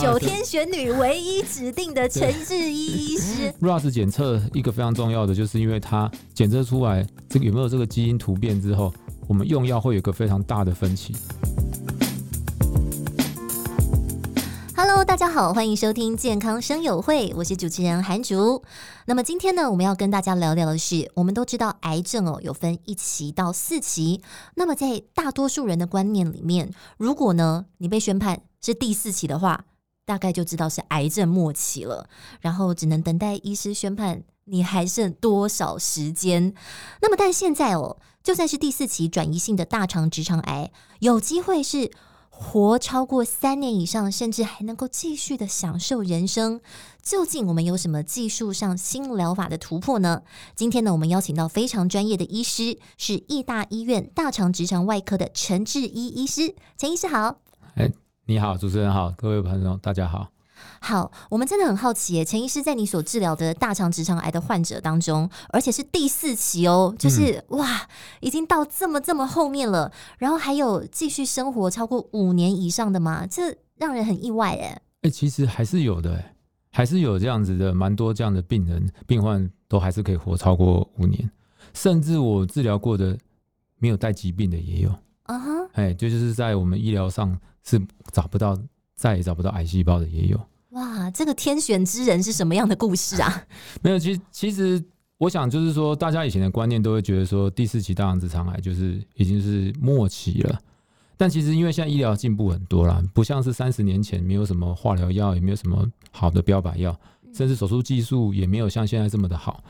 九天玄女唯一指定的陈志一医师。RAS 检测一个非常重要的，就是因为它检测出来这个有没有这个基因突变之后，我们用药会有一个非常大的分歧。Hello，大家好，欢迎收听健康生友会，我是主持人韩竹。那么今天呢，我们要跟大家聊聊的是，我们都知道癌症哦有分一期到四期。那么在大多数人的观念里面，如果呢你被宣判是第四期的话，大概就知道是癌症末期了，然后只能等待医师宣判你还剩多少时间。那么但现在哦，就算是第四期转移性的大肠直肠癌，有机会是。活超过三年以上，甚至还能够继续的享受人生，究竟我们有什么技术上新疗法的突破呢？今天呢，我们邀请到非常专业的医师，是义大医院大肠直肠外科的陈志一医师。陈医师好。哎，你好，主持人好，各位朋友大家好。好，我们真的很好奇耶，陈医师在你所治疗的大肠直肠癌的患者当中，而且是第四期哦，就是、嗯、哇，已经到这么这么后面了，然后还有继续生活超过五年以上的吗？这让人很意外哎。哎、欸，其实还是有的，还是有这样子的，蛮多这样的病人病患都还是可以活超过五年，甚至我治疗过的没有带疾病的也有啊哈，哎，就就是在我们医疗上是找不到，再也找不到癌细胞的也有。哇，这个天选之人是什么样的故事啊？没有，其实其实我想就是说，大家以前的观念都会觉得说，第四期大肠直肠癌就是已经是末期了。但其实因为现在医疗进步很多啦，不像是三十年前没有什么化疗药，也没有什么好的标靶药，甚至手术技术也没有像现在这么的好，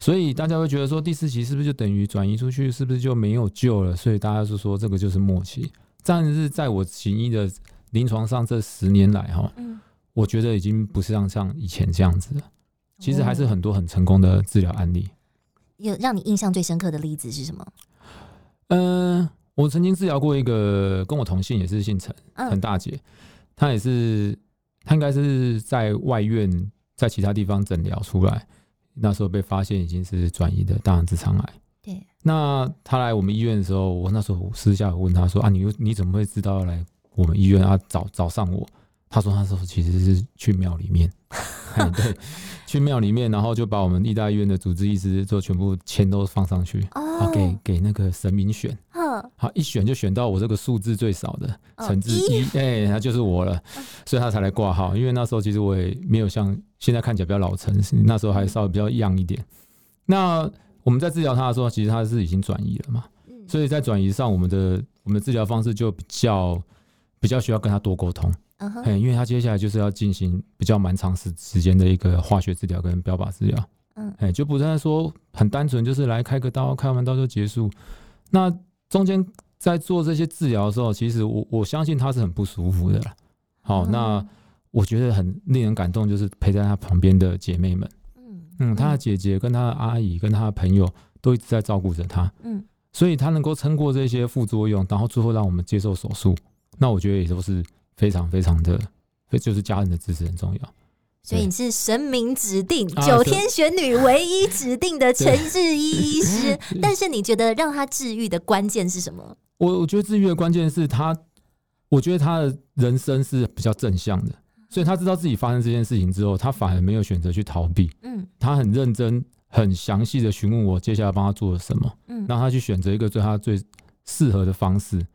所以大家会觉得说，第四期是不是就等于转移出去，是不是就没有救了？所以大家就说这个就是末期。但是在我行医的临床上这十年来，哈。我觉得已经不是像像以前这样子了，其实还是很多很成功的治疗案例。有让你印象最深刻的例子是什么？嗯、呃，我曾经治疗过一个跟我同姓，也是姓陈，陈大姐，她也是，她应该是在外院，在其他地方诊疗出来，那时候被发现已经是转移的大肠直肠癌。对，那他来我们医院的时候，我那时候私下问他说：“啊，你你怎么会知道要来我们医院啊？找找上我？”他说：“他说其实是去庙里面，对，去庙里面，然后就把我们义大医院的主治医师就全部签都放上去，啊，给给那个神明选，好一选就选到我这个数字最少的陈志一，哎，他就是我了，所以他才来挂号。因为那时候其实我也没有像现在看起来比较老成，那时候还稍微比较 young 一点。那我们在治疗他的时候，其实他是已经转移了嘛，所以在转移上，我们的我们的治疗方式就比较比较需要跟他多沟通。”嗯，因为他接下来就是要进行比较蛮长时时间的一个化学治疗跟标靶治疗，嗯，哎，就不是说很单纯就是来开个刀，开完刀就结束。那中间在做这些治疗的时候，其实我我相信他是很不舒服的啦。好，那我觉得很令人感动，就是陪在他旁边的姐妹们，嗯嗯，他的姐姐跟他的阿姨跟他的朋友都一直在照顾着他，嗯，所以他能够撑过这些副作用，然后最后让我们接受手术，那我觉得也都是。非常非常的，就是家人的支持很重要。所以你是神明指定、九天玄女唯一指定的陈志一医师。但是你觉得让他治愈的关键是什么？我我觉得治愈的关键是他，我觉得他的人生是比较正向的，所以他知道自己发生这件事情之后，他反而没有选择去逃避。嗯，他很认真、很详细的询问我接下来帮他做了什么，嗯，让他去选择一个对他最适合的方式。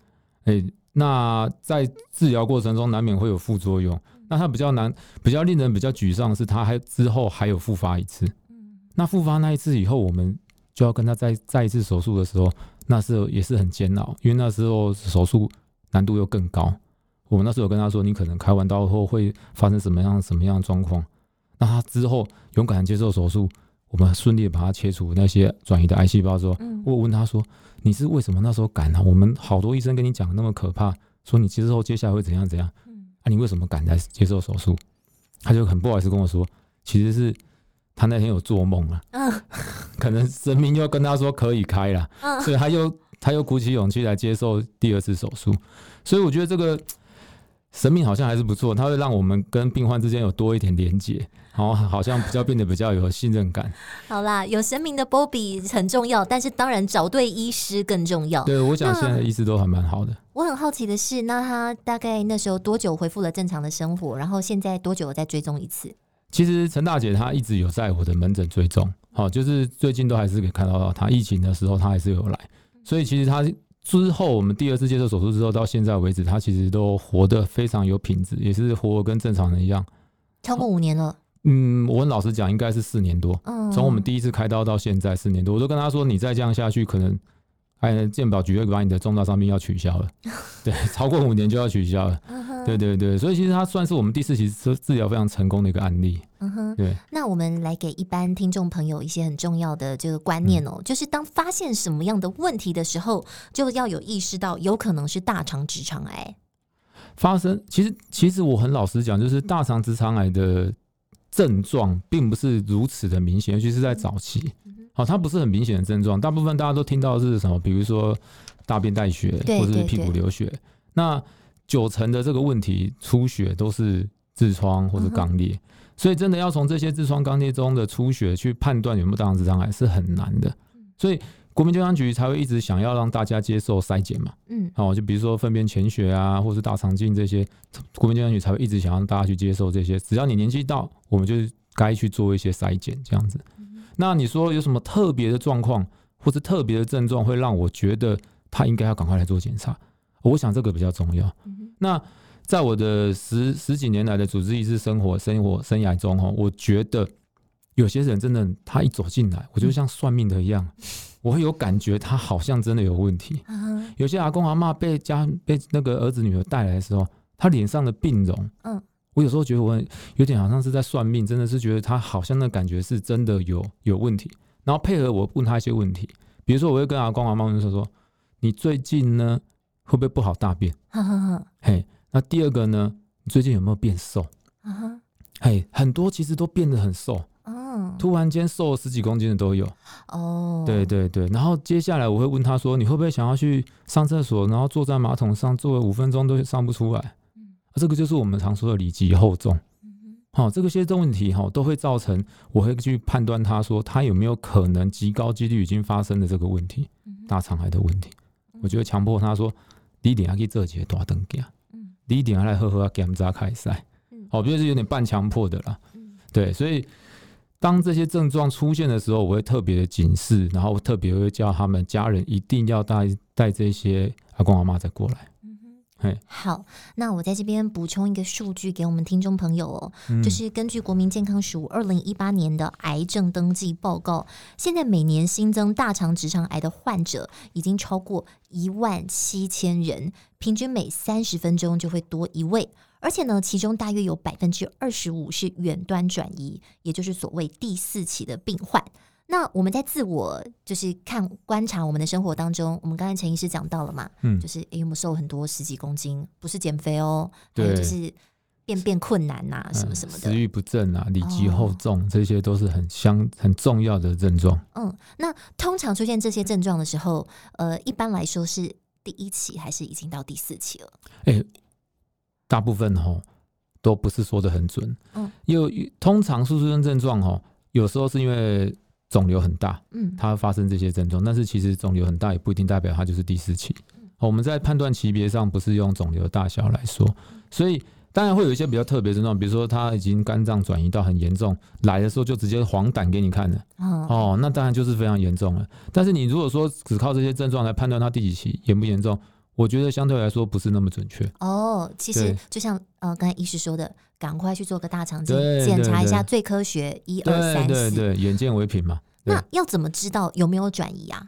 哎。那在治疗过程中难免会有副作用，那他比较难、比较令人比较沮丧的是，他还之后还有复发一次。那复发那一次以后，我们就要跟他再再一次手术的时候，那时候也是很煎熬，因为那时候手术难度又更高。我们那时候有跟他说，你可能开完刀后会发生什么样什么样的状况。那他之后勇敢接受手术，我们顺利的把它切除那些转移的癌细胞之后，我问他说。你是为什么那时候敢呢、啊？我们好多医生跟你讲那么可怕，说你之后接下来会怎样怎样，啊，你为什么敢来接受手术？他就很不好意思跟我说，其实是他那天有做梦了啊，可能神明又跟他说可以开了，所以他又他又鼓起勇气来接受第二次手术。所以我觉得这个神明好像还是不错，他会让我们跟病患之间有多一点连接，然后好像比较变得比较有信任感。好啦，有神明的波比很重要，但是当然找对医师更重要。对，我想现在的医师都还蛮好的。我很好奇的是，那他大概那时候多久恢复了正常的生活？然后现在多久再追踪一次？其实陈大姐她一直有在我的门诊追踪，好，就是最近都还是可以看到她疫情的时候，她还是有来，所以其实她。之后，我们第二次接受手术之后，到现在为止，她其实都活得非常有品质，也是活得跟正常人一样。超过五年了。嗯，我跟老师讲，应该是四年多。嗯，从我们第一次开刀到现在四年多，我都跟他说，你再这样下去，可能。哎，健保局会把你的重大伤病要取消了，对，超过五年就要取消了，对对对，所以其实它算是我们第四期治治疗非常成功的一个案例。嗯哼，对。那我们来给一般听众朋友一些很重要的这个观念哦，就是当发现什么样的问题的时候，就要有意识到有可能是大肠直肠癌发生。其实，其实我很老实讲，就是大肠直肠癌的症状并不是如此的明显，尤其是在早期。好，它不是很明显的症状，大部分大家都听到的是什么？比如说大便带血，或者是屁股流血。那九成的这个问题出血都是痔疮或者肛裂，所以真的要从这些痔疮肛裂中的出血去判断有没有大肠直肠癌是很难的。所以国民健康局才会一直想要让大家接受筛检嘛。嗯，好，就比如说粪便潜血啊，或是大肠镜这些，国民健康局才会一直想让大家去接受这些。只要你年纪到，我们就该去做一些筛检，这样子。那你说有什么特别的状况，或是特别的症状，会让我觉得他应该要赶快来做检查？我想这个比较重要。那在我的十十几年来的主治医师生活、生活生涯中，哈，我觉得有些人真的，他一走进来，我就像算命的一样，我会有感觉他好像真的有问题。有些阿公阿妈被家被那个儿子女儿带来的时候，他脸上的病容，嗯。我有时候觉得我有点好像是在算命，真的是觉得他好像那感觉是真的有有问题，然后配合我问他一些问题，比如说我会跟阿公阿妈说说，你最近呢会不会不好大便？嘿，那第二个呢，你最近有没有变瘦？嘿，很多其实都变得很瘦，突然间瘦了十几公斤的都有。哦，对对对，然后接下来我会问他说，你会不会想要去上厕所，然后坐在马桶上坐了五分钟都上不出来？这个就是我们常说的“里脊厚重”，好，这个些问题哈都会造成，我会去判断他说他有没有可能极高几率已经发生的这个问题，大肠癌的问题，我就会强迫他说，你一定要去做几个大肠镜，你一定要来好好检查开塞，好，比如是有点半强迫的啦，对，所以当这些症状出现的时候，我会特别的警示，然后特别会叫他们家人一定要带带这些阿公阿妈再过来。好，那我在这边补充一个数据给我们听众朋友哦，嗯、就是根据国民健康署二零一八年的癌症登记报告，现在每年新增大肠直肠癌的患者已经超过一万七千人，平均每三十分钟就会多一位，而且呢，其中大约有百分之二十五是远端转移，也就是所谓第四期的病患。那我们在自我就是看观察我们的生活当中，我们刚才陈医师讲到了嘛，嗯，就是哎，有没有瘦很多十几公斤？不是减肥哦，对，就是便便困难呐、啊，什么什么的，食欲不振啊，里脊厚重，哦、这些都是很相很重要的症状。嗯，那通常出现这些症状的时候，呃，一般来说是第一期还是已经到第四期了？哎，大部分哈都不是说的很准，嗯，因为通常出现症状哈，有时候是因为。肿瘤很大，嗯，它发生这些症状，但是其实肿瘤很大也不一定代表它就是第四期。我们在判断级别上不是用肿瘤的大小来说，所以当然会有一些比较特别症状，比如说它已经肝脏转移到很严重，来的时候就直接黄疸给你看了，哦，那当然就是非常严重了。但是你如果说只靠这些症状来判断它第几期严不严重，我觉得相对来说不是那么准确。哦，其实就像呃刚才医师说的。赶快去做个大肠镜，检查一下最科学一二三四。对对对，眼见为凭嘛。那要怎么知道有没有转移啊？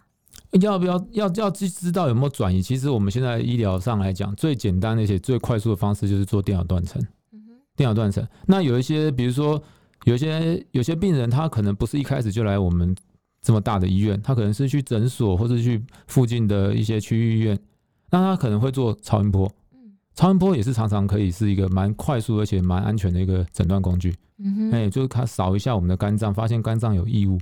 要不要要要知知道有没有转移？其实我们现在医疗上来讲，最简单而且最快速的方式就是做电脑断层。嗯、哼电脑断层。那有一些，比如说有些有些病人，他可能不是一开始就来我们这么大的医院，他可能是去诊所或者去附近的一些区域医院，那他可能会做超音波。超音波也是常常可以是一个蛮快速而且蛮安全的一个诊断工具。嗯哼，哎，就是他扫一下我们的肝脏，发现肝脏有异物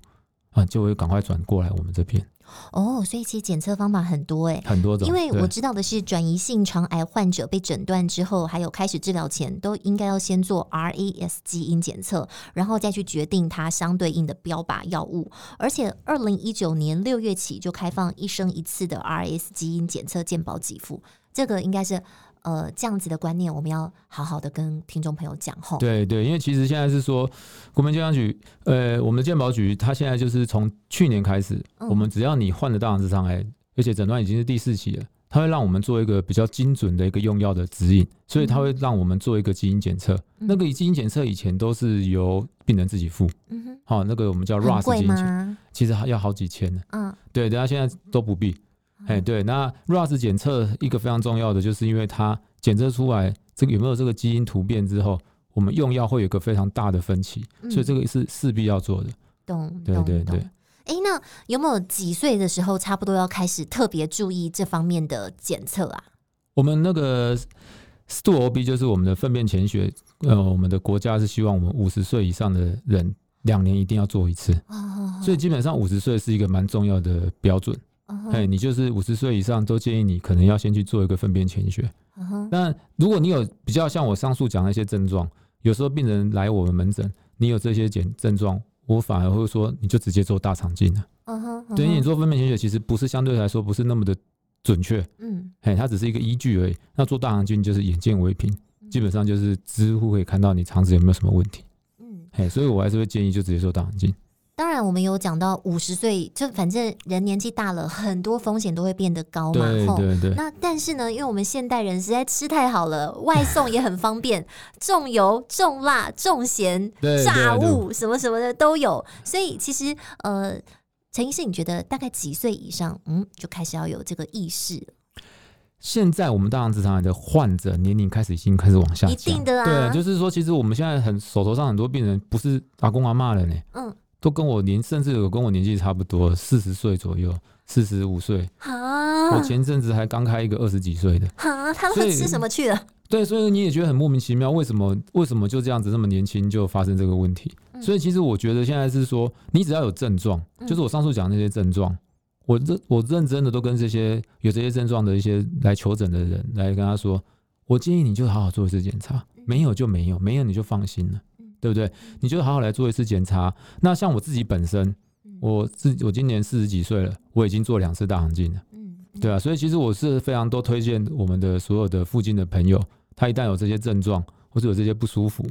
啊，就会赶快转过来我们这边。哦，所以其实检测方法很多哎，很多种。因为我知道的是，转移性肠癌患者被诊断之后，还有开始治疗前，都应该要先做 RAS 基因检测，然后再去决定它相对应的标靶药物。而且，二零一九年六月起就开放一生一次的 RAS 基因检测健保给付，这个应该是。呃，这样子的观念，我们要好好的跟听众朋友讲吼。对对，因为其实现在是说，国民健康局，呃，我们的健保局，它现在就是从去年开始，嗯、我们只要你患了大肠直肠癌，而且诊断已经是第四期了，它会让我们做一个比较精准的一个用药的指引，所以它会让我们做一个基因检测。嗯、那个基因检测以前都是由病人自己付，嗯哼，好，那个我们叫 RAS 基因检，其实还要好几千呢。嗯，对，等下现在都不必。哎，对，那 RAS 检测一个非常重要的，就是因为它检测出来这个有没有这个基因突变之后，我们用药会有一个非常大的分歧，嗯、所以这个是势必要做的。懂，对对对。哎，那有没有几岁的时候差不多要开始特别注意这方面的检测啊？我们那个 STOOL-OB 就是我们的粪便潜血，呃，我们的国家是希望我们五十岁以上的人两年一定要做一次，哦、所以基本上五十岁是一个蛮重要的标准。哎，uh. 你就是五十岁以上，都建议你可能要先去做一个粪便潜血。那、uh huh. 如果你有比较像我上述讲的一些症状，有时候病人来我们门诊，你有这些检症状，我反而会说你就直接做大肠镜了。嗯哼、uh，huh. uh huh. 对，你做粪便潜血其实不是相对来说不是那么的准确。嗯、uh，哎、huh.，它只是一个依据而已。那做大肠镜就是眼见为凭，基本上就是几乎可以看到你肠子有没有什么问题。嗯，哎，所以我还是会建议就直接做大肠镜。当然，我们有讲到五十岁，就反正人年纪大了，很多风险都会变得高嘛。对对对。那但是呢，因为我们现代人实在吃太好了，外送也很方便，重油、重辣、重咸、炸物什么什么的都有，所以其实呃，陈医师，你觉得大概几岁以上，嗯，就开始要有这个意识？现在我们大肠直肠癌的患者年龄开始已经开始往下降，一定的啊。对，就是说，其实我们现在很手头上很多病人不是阿公阿妈了呢。嗯。都跟我年，甚至有跟我年纪差不多，四十岁左右，四十五岁。啊！我前阵子还刚开一个二十几岁的。啊！他们吃什么去了？对，所以你也觉得很莫名其妙，为什么？为什么就这样子这么年轻就发生这个问题？嗯、所以其实我觉得现在是说，你只要有症状，就是我上述讲的那些症状，嗯、我认我认真的都跟这些有这些症状的一些来求诊的人来跟他说，我建议你就好好做一次检查，没有就没有，没有你就放心了。对不对？你就好好来做一次检查。那像我自己本身，我自我今年四十几岁了，我已经做两次大肠镜了。嗯，对啊，所以其实我是非常多推荐我们的所有的附近的朋友，他一旦有这些症状或者有这些不舒服，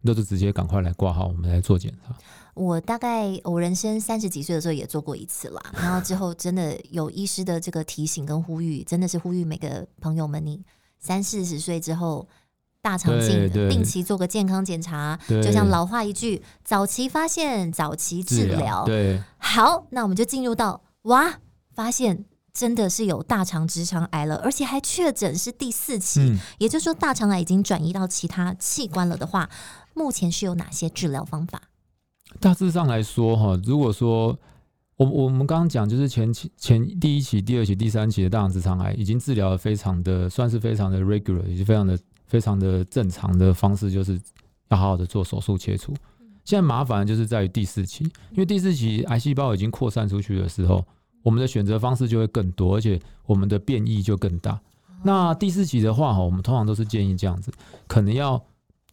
那就直接赶快来挂号，我们来做检查。我大概我人生三十几岁的时候也做过一次啦，然后之后真的有医师的这个提醒跟呼吁，真的是呼吁每个朋友们，你三四十岁之后。大肠镜，定期做个健康检查，就像老话一句：早期发现，早期治疗。对，好，那我们就进入到哇，发现真的是有大肠直肠癌了，而且还确诊是第四期，嗯、也就是说大肠癌已经转移到其他器官了的话，目前是有哪些治疗方法？大致上来说，哈，如果说我我们刚刚讲，就是前期前第一期、第二期、第三期的大肠直肠癌已经治疗的非常的，算是非常的 regular，也是非常的。非常的正常的方式，就是要好好的做手术切除。现在麻烦就是在于第四期，因为第四期癌细胞已经扩散出去的时候，我们的选择方式就会更多，而且我们的变异就更大。那第四期的话，哈，我们通常都是建议这样子，可能要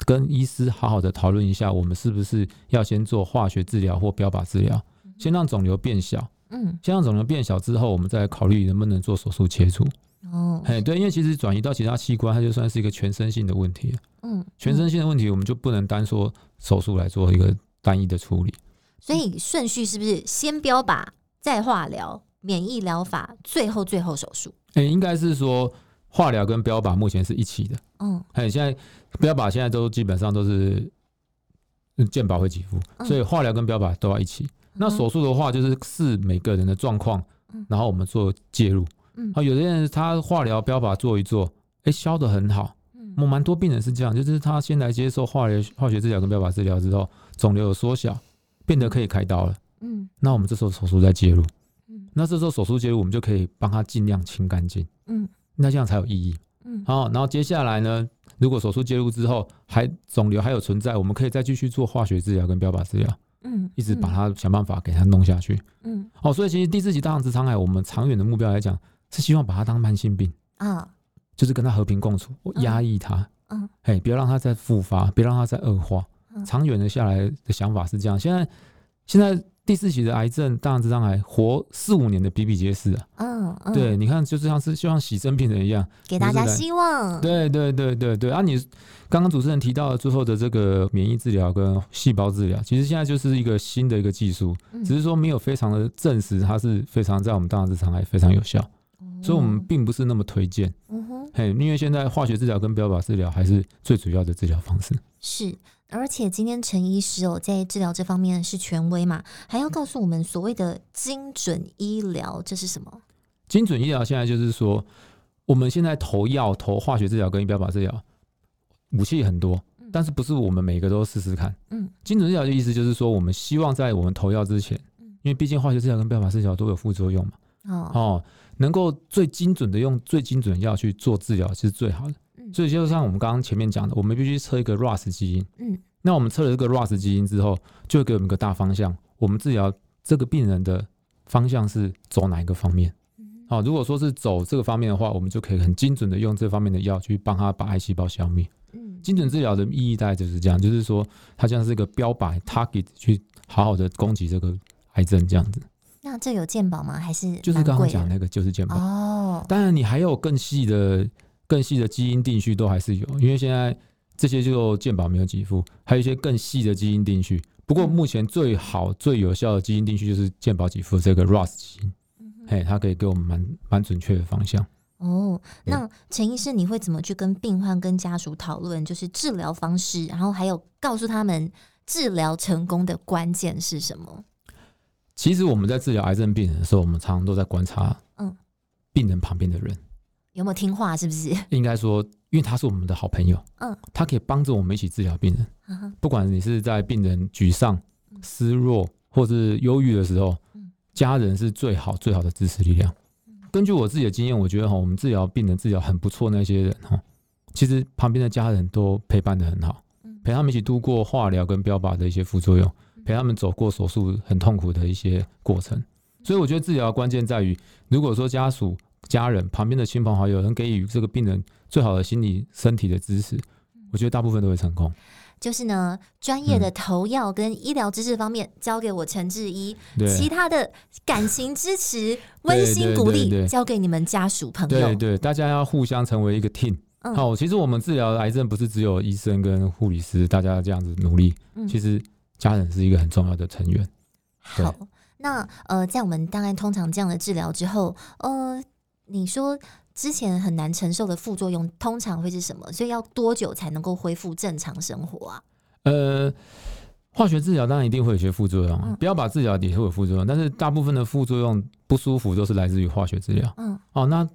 跟医师好好的讨论一下，我们是不是要先做化学治疗或标靶治疗，先让肿瘤变小。嗯，先让肿瘤变小之后，我们再考虑能不能做手术切除。哦，哎，对，因为其实转移到其他器官，它就算是一个全身性的问题。嗯，全身性的问题，我们就不能单说手术来做一个单一的处理。所以顺序是不是先标靶，再化疗、免疫疗法，最后最后手术？哎，应该是说化疗跟标靶目前是一起的。嗯，哎，现在标靶现在都基本上都是健保会给付，所以化疗跟标靶都要一起。那手术的话，就是视每个人的状况，然后我们做介入。嗯，好，有的人他化疗标靶做一做，哎，消得很好。嗯，我蛮多病人是这样，就是他先来接受化疗、化学治疗跟标靶治疗之后，肿瘤有缩小，变得可以开刀了。嗯，那我们这时候手术再介入。嗯，那这时候手术介入，我们就可以帮他尽量清干净。嗯，那这样才有意义。嗯，好，然后接下来呢，如果手术介入之后还肿瘤还有存在，我们可以再继续做化学治疗跟标靶治疗。嗯，一直把它想办法给它弄下去，嗯，哦，所以其实第四级大肠直肠癌，我们长远的目标来讲，是希望把它当慢性病啊，就是跟它和平共处，我压抑它，嗯，哎，不要让它再复发，别让它再恶化，嗯，长远的下来的想法是这样。现在，现在。第四期的癌症，大肠直肠癌活四五年的比比皆是啊。嗯，嗯对，你看，就像是就像洗肾病人一样，给大家希望。对对对对对啊！你刚刚主持人提到了最后的这个免疫治疗跟细胞治疗，其实现在就是一个新的一个技术，只是说没有非常的证实它是非常在我们大肠直肠癌非常有效，所以我们并不是那么推荐。嗯哼，嘿，因为现在化学治疗跟标靶治疗还是最主要的治疗方式。是。而且今天陈医师哦，在治疗这方面是权威嘛，还要告诉我们所谓的精准医疗，这是什么？精准医疗现在就是说，我们现在投药、投化学治疗跟标靶治疗，武器很多，但是不是我们每个都试试看。嗯，精准医疗的意思就是说，我们希望在我们投药之前，因为毕竟化学治疗跟标靶治疗都有副作用嘛，哦，哦，能够最精准的用最精准的药去做治疗是最好的。所以就像我们刚刚前面讲的，我们必须测一个 RAS 基因。嗯，那我们测了这个 RAS 基因之后，就会给我们一个大方向。我们治疗这个病人的方向是走哪一个方面？好，如果说是走这个方面的话，我们就可以很精准的用这方面的药去帮他把癌细胞消灭。嗯，精准治疗的意义大概就是这样，就是说它像是一个标靶 target 去好好的攻击这个癌症这样子。那这有鉴保吗？还是就是刚刚讲那个就是鉴保哦。当然你还有更细的。更细的基因定序都还是有，因为现在这些就鉴保没有给付，还有一些更细的基因定序。不过目前最好最有效的基因定序就是鉴保给付这个 ROS 基因，嘿，它可以给我们蛮蛮准确的方向。哦，那陈医师，你会怎么去跟病患跟家属讨论，就是治疗方式，然后还有告诉他们治疗成功的关键是什么？其实我们在治疗癌症病人的时候，我们常常都在观察，嗯，病人旁边的人。有没有听话？是不是？应该说，因为他是我们的好朋友，嗯，他可以帮着我们一起治疗病人。嗯，不管你是在病人沮丧、失落或是忧郁的时候，家人是最好最好的支持力量。根据我自己的经验，我觉得哈，我们治疗病人治疗很不错，那些人哈，其实旁边的家人都陪伴的很好，陪他们一起度过化疗跟标靶的一些副作用，陪他们走过手术很痛苦的一些过程。所以我觉得治疗的关键在于，如果说家属。家人旁边的亲朋好友能给予这个病人最好的心理、身体的支持，我觉得大部分都会成功。就是呢，专业的投药跟医疗知识方面交给我陈志一，其他的感情支持、温馨鼓励交给你们家属朋友。对对，大家要互相成为一个 team。好，其实我们治疗癌症不是只有医生跟护理师，大家这样子努力，其实家人是一个很重要的成员。好，那呃，在我们大概通常这样的治疗之后，呃。你说之前很难承受的副作用通常会是什么？所以要多久才能够恢复正常生活啊？呃，化学治疗当然一定会有些副作用，不要把治疗也会有副作用，但是大部分的副作用不舒服都是来自于化学治疗。嗯，哦，那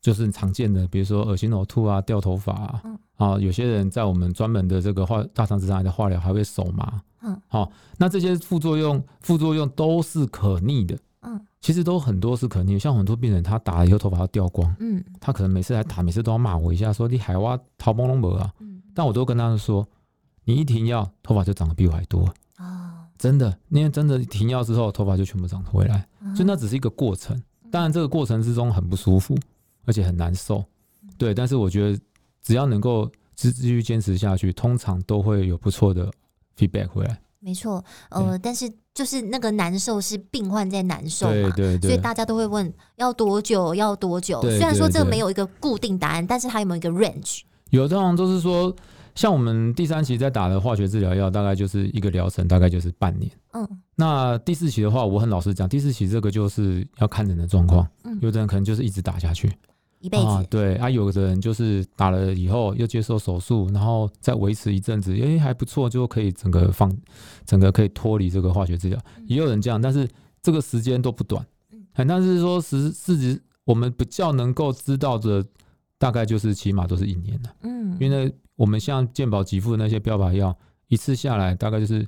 就是常见的，比如说恶心呕吐啊、掉头发啊。嗯，啊，有些人在我们专门的这个化大肠直肠癌的化疗还会手麻。嗯，好，那这些副作用副作用都是可逆的。嗯，其实都很多是可逆，像很多病人他打了以后头发要掉光，嗯，他可能每次来打，每次都要骂我一下，说你海蛙逃崩龙膜啊，嗯，但我都跟他们说，你一停药，头发就长得比我还多啊，真的，因为真的停药之后，头发就全部长回来，所以那只是一个过程，当然这个过程之中很不舒服，而且很难受，对，但是我觉得只要能够继继续坚持下去，通常都会有不错的 feedback 回来。没错，呃，但是就是那个难受是病患在难受嘛，对对对，所以大家都会问要多久，要多久。虽然说这个没有一个固定答案，但是它有没有一个 range？有的人都是说，像我们第三期在打的化学治疗药，大概就是一个疗程，大概就是半年。嗯，那第四期的话，我很老实讲，第四期这个就是要看人的状况，嗯，有的人可能就是一直打下去。一辈子、啊、对啊，有的人就是打了以后又接受手术，然后再维持一阵子，诶、欸、还不错，就可以整个放，整个可以脱离这个化学治疗。也有人这样，但是这个时间都不短。嗯，但是说实事实，我们比较能够知道的，大概就是起码都是一年了。嗯，因为我们像健保给付的那些标靶药，一次下来大概就是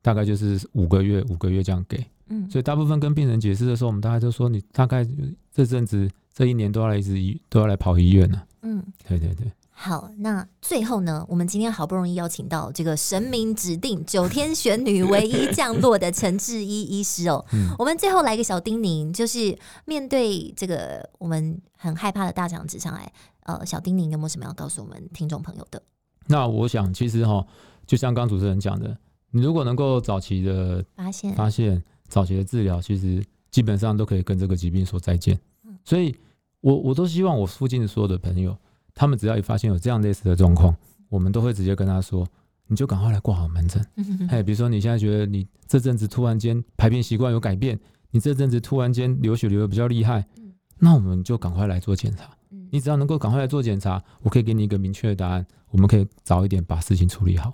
大概就是五个月，五个月这样给。嗯，所以大部分跟病人解释的时候，我们大概就说你大概这阵子。这一年都要来一直医，都要来跑医院呢、啊。嗯，对对对。好，那最后呢，我们今天好不容易邀请到这个神明指定九天玄女唯一降落的陈志一医师哦。嗯、我们最后来个小叮咛，就是面对这个我们很害怕的大肠直肠癌，呃，小叮咛有没有什么要告诉我们听众朋友的？那我想，其实哈，就像刚主持人讲的，你如果能够早期的发现、发现早期的治疗，其实基本上都可以跟这个疾病说再见。嗯、所以我我都希望我附近的所有的朋友。他们只要一发现有这样类似的状况，我们都会直接跟他说：“你就赶快来挂好门诊。”哎，比如说你现在觉得你这阵子突然间排便习惯有改变，你这阵子突然间流血流的比较厉害，那我们就赶快来做检查。你只要能够赶快来做检查，我可以给你一个明确的答案，我们可以早一点把事情处理好。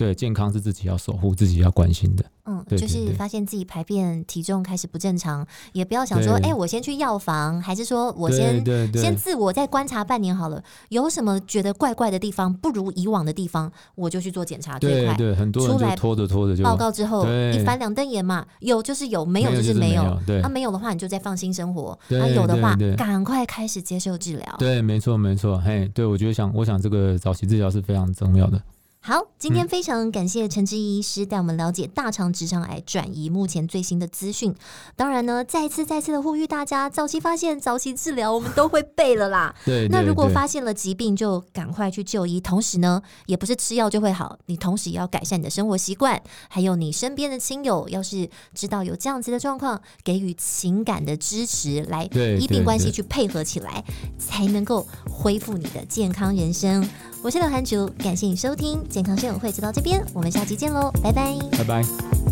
对，健康是自己要守护、自己要关心的。嗯，就是发现自己排便体重开始不正常，也不要想说，哎、欸，我先去药房，还是说我先先自我再观察半年好了。有什么觉得怪怪的地方，不如以往的地方，我就去做检查最快。对对，很多人就拖着拖着就报告之后一翻两瞪眼嘛，有就是有，没有就是没有。对，啊，没有的话你就再放心生活。啊，有的话赶快开始接受治疗。对，没错没错。嘿，对我觉得想，我想这个早期治疗是非常重要的。好，今天非常感谢陈志毅医师带我们了解大肠直肠癌转移目前最新的资讯。当然呢，再次再次的呼吁大家，早期发现、早期治疗，我们都会背了啦。对，对，对。那如果发现了疾病，就赶快去就医。同时呢，也不是吃药就会好，你同时也要改善你的生活习惯，还有你身边的亲友，要是知道有这样子的状况，给予情感的支持，来医病关系去配合起来，才能够恢复你的健康人生。我是刘涵竹，感谢你收听健康生活会，就到这边，我们下期见喽，拜拜，拜拜。